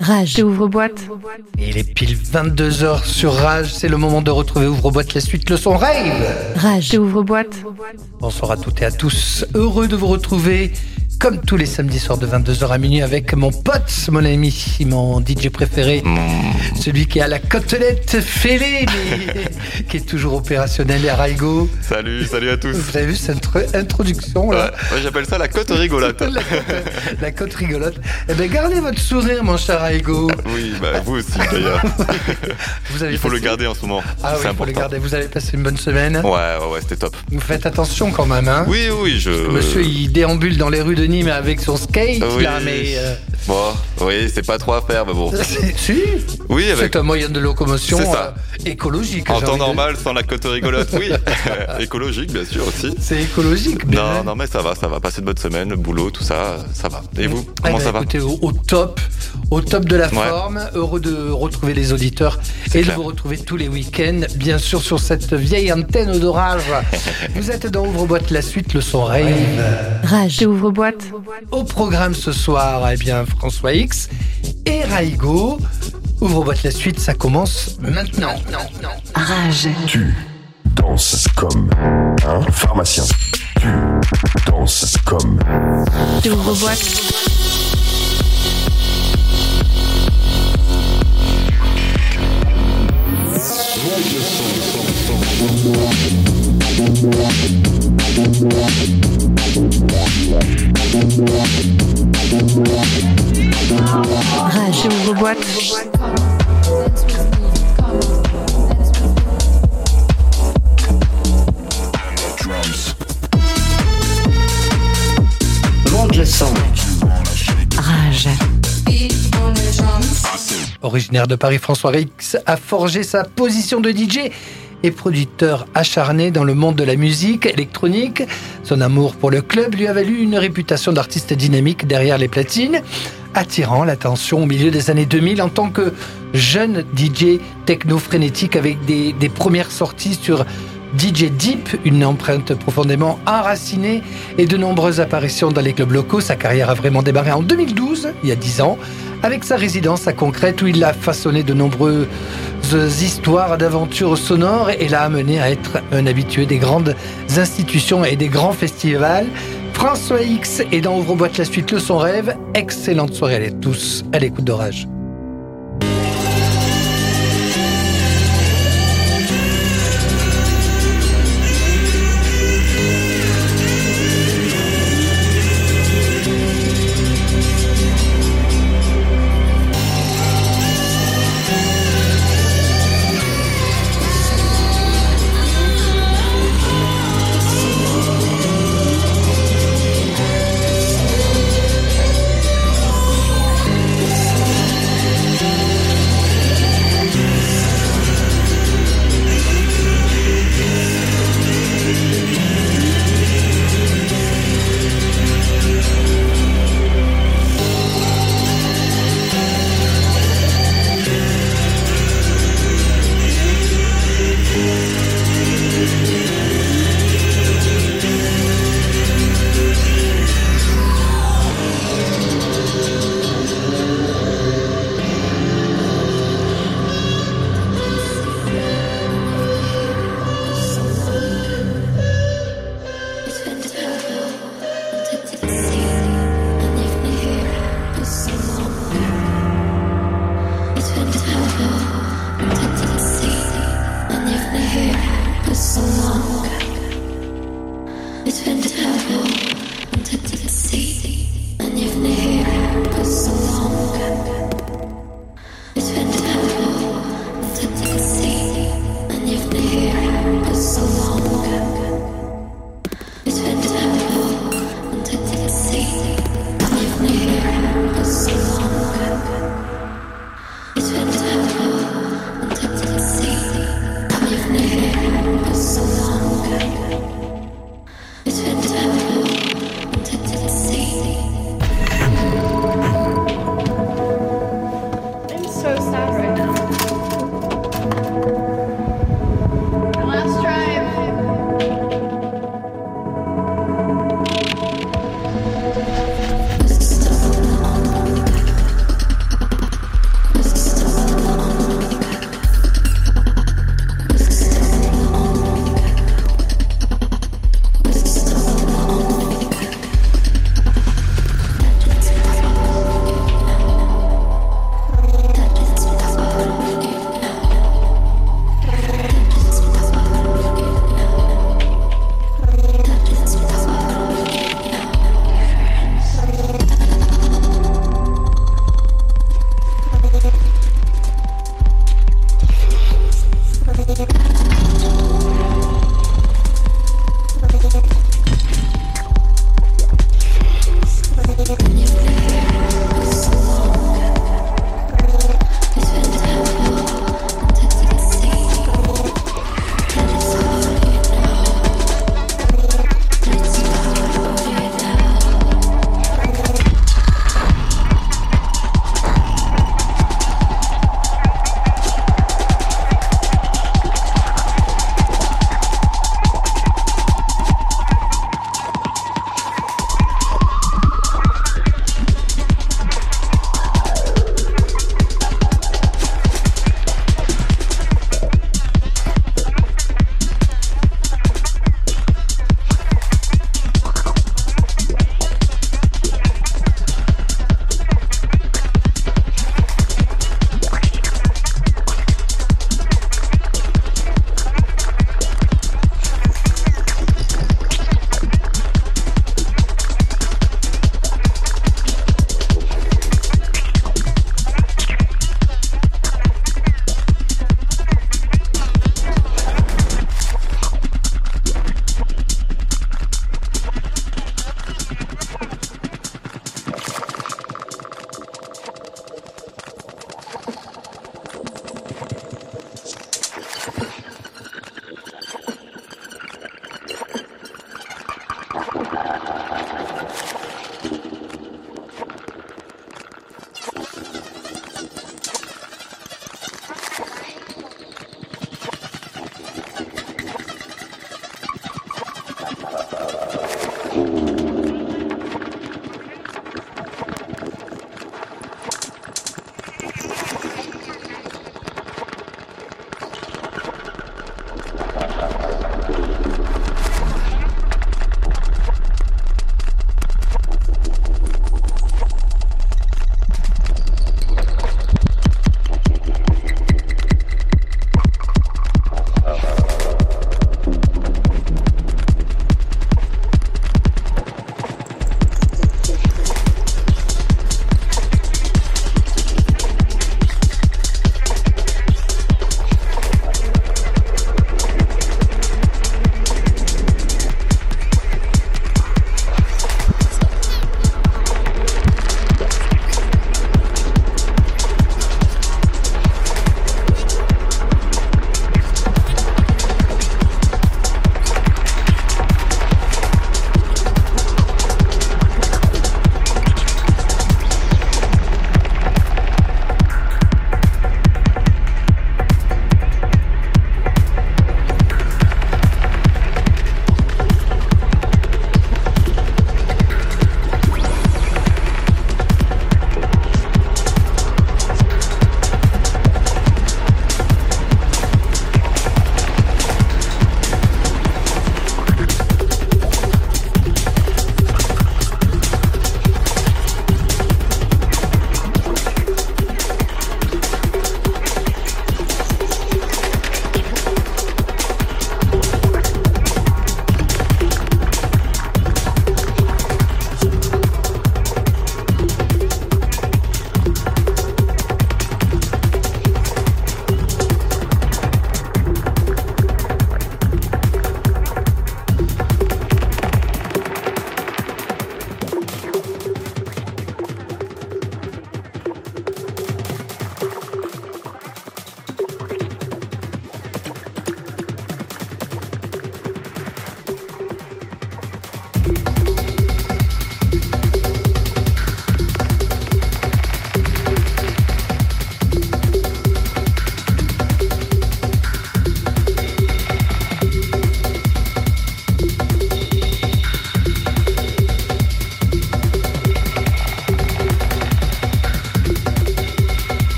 Rage. ouvre-boîte. Il est pile 22h sur Rage. C'est le moment de retrouver Ouvre-boîte la suite, le son rave. Rage. ouvre-boîte. Bonsoir à toutes et à tous. Heureux de vous retrouver comme tous les samedis soirs de 22h à minuit avec mon pote, mon ami, mon DJ préféré, celui qui a la côtelette fêlée, mais qui est toujours opérationnel, Raigo. Salut, salut à tous. Vous avez vu cette introduction là ouais, J'appelle ça la côte rigolote. la, côte, rigolote. Eh bien, gardez votre sourire, mon cher Raigo. Oui, bah, vous aussi d'ailleurs. il faut le garder en ce moment. Ah oui, il faut le garder. Vous avez passé une bonne semaine Ouais, ouais, ouais c'était top. Vous faites attention quand même, hein Oui, oui, je. Monsieur, il déambule dans les rues de mais avec son skate là, mais. Euh, bon, oui, c'est pas trop à faire, mais bon. si Oui, avec. C'est un moyen de locomotion euh, écologique. En temps normal, sans la côte rigolote, oui. écologique, bien sûr aussi. C'est écologique, Non, non, mais ça va, ça va. Passer de bonne semaine, le boulot, tout ça, ça va. Et vous, eh comment ben, ça va écoutez, au, top, au top de la forme. Heureux de retrouver les auditeurs et de vous retrouver tous les week-ends, bien sûr, sur cette vieille antenne d'orage. vous êtes dans Ouvre-boîte la suite, le son rave. Rage, ouvre-boîte. Au programme ce soir, eh bien, François X et Raigo. Ouvre-boîte la suite, ça commence maintenant. Rage. Tu danses comme un pharmacien. Tu danses comme. Tu ouvre-boîte. Rage ouvre-boîte. Rage. Originaire de Paris, François Rix a forgé sa position de DJ et producteur acharné dans le monde de la musique électronique. Son amour pour le club lui a valu une réputation d'artiste dynamique derrière les platines, attirant l'attention au milieu des années 2000 en tant que jeune DJ techno-frénétique avec des, premières sorties sur DJ Deep, une empreinte profondément enracinée et de nombreuses apparitions dans les clubs locaux. Sa carrière a vraiment démarré en 2012, il y a 10 ans, avec sa résidence à Concrète où il a façonné de nombreuses histoires d'aventures sonores et l'a amené à être un habitué des grandes institutions et des grands festivals. François X est dans Ouvre-boîte la suite Le Son Rêve. Excellente soirée à tous à l'écoute d'Orage.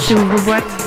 Rage. Ouvre-boîte.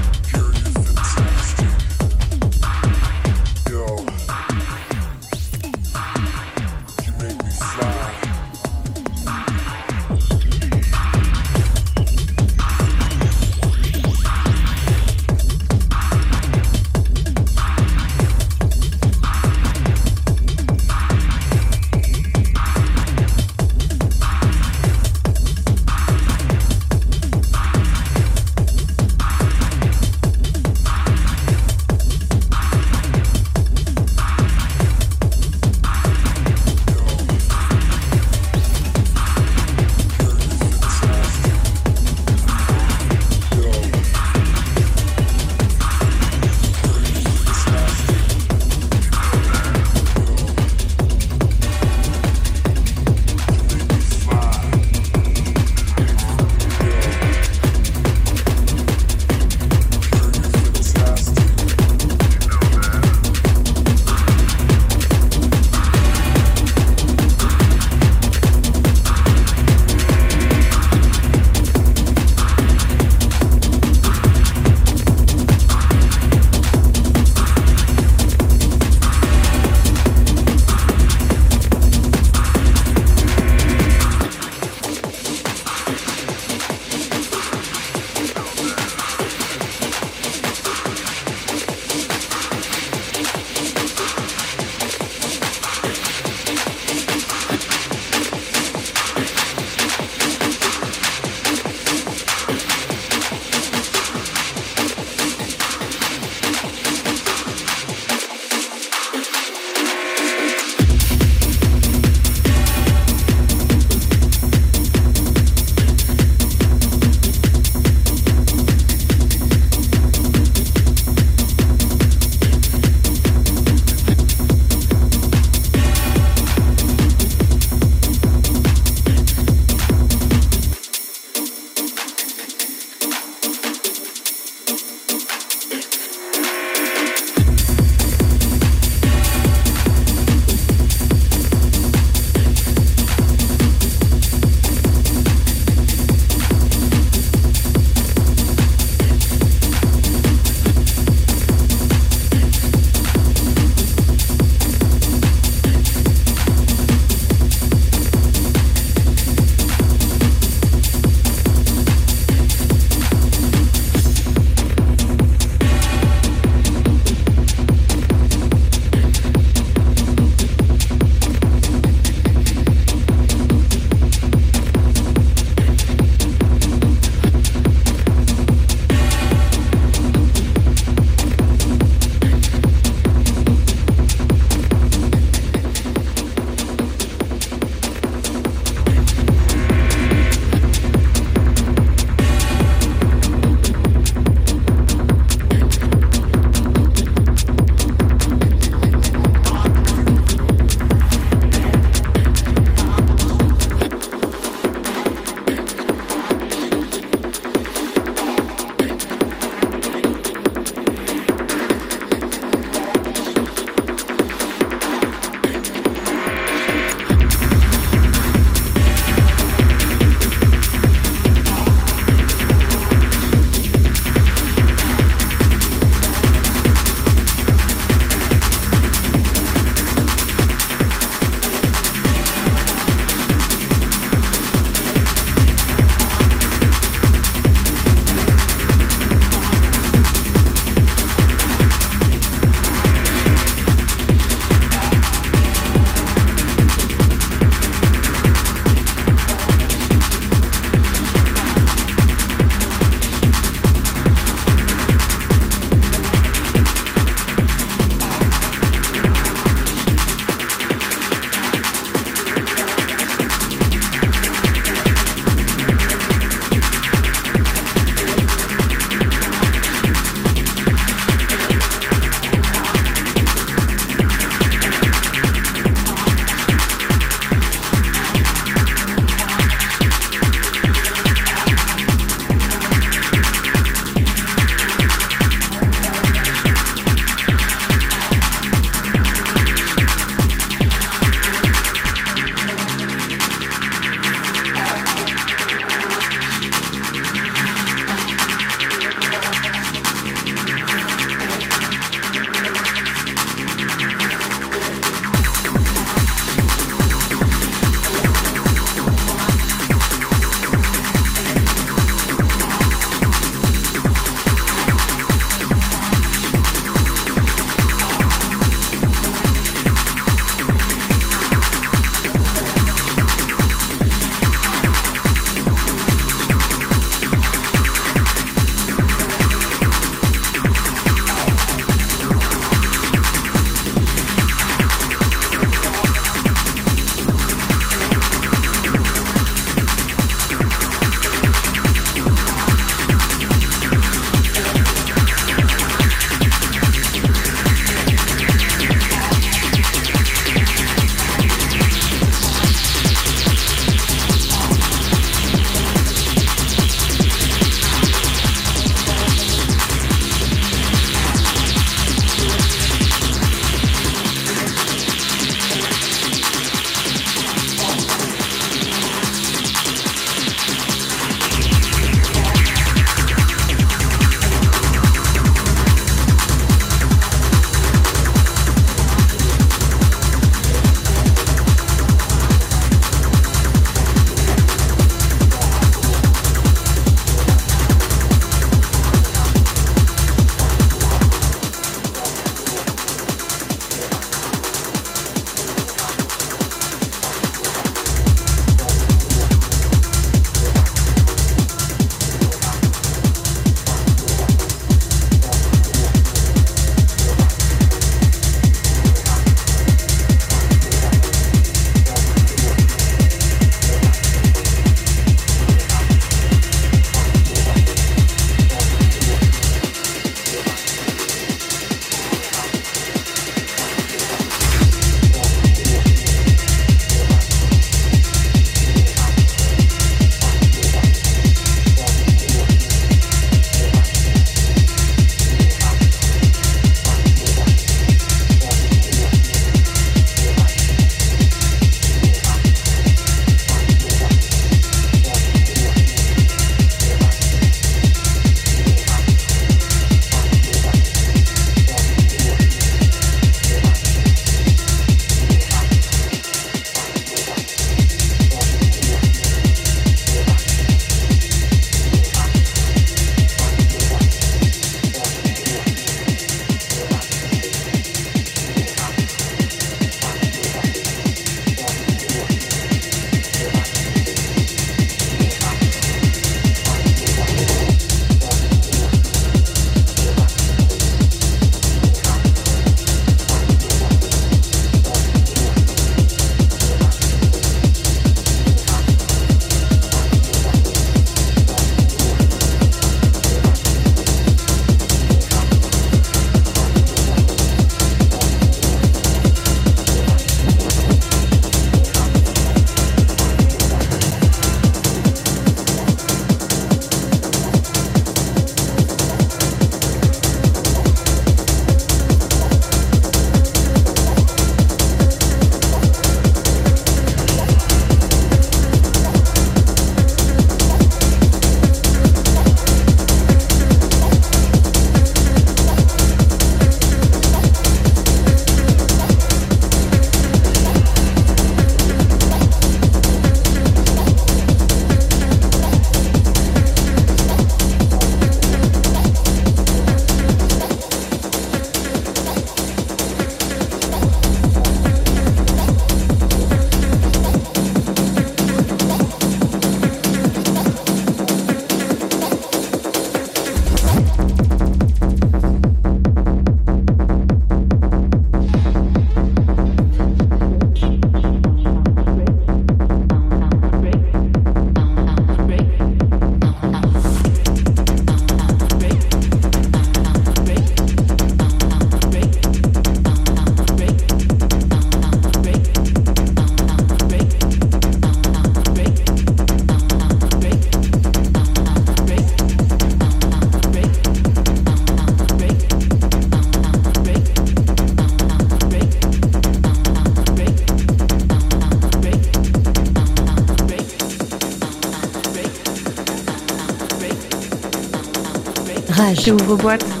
Rage. J'ouvre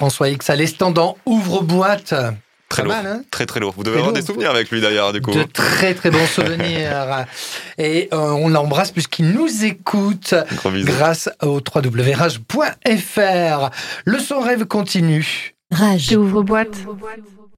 François X à dans Ouvre-boîte. Très lourd. mal, hein Très très lourd. Vous devez Très avoir lourd. des souvenirs avec lui d'ailleurs, du coup. De très très bons souvenirs. Et euh, on l'embrasse puisqu'il nous écoute grâce au www.rage.fr. Le son rêve continue. Rage. J'ouvre boîte.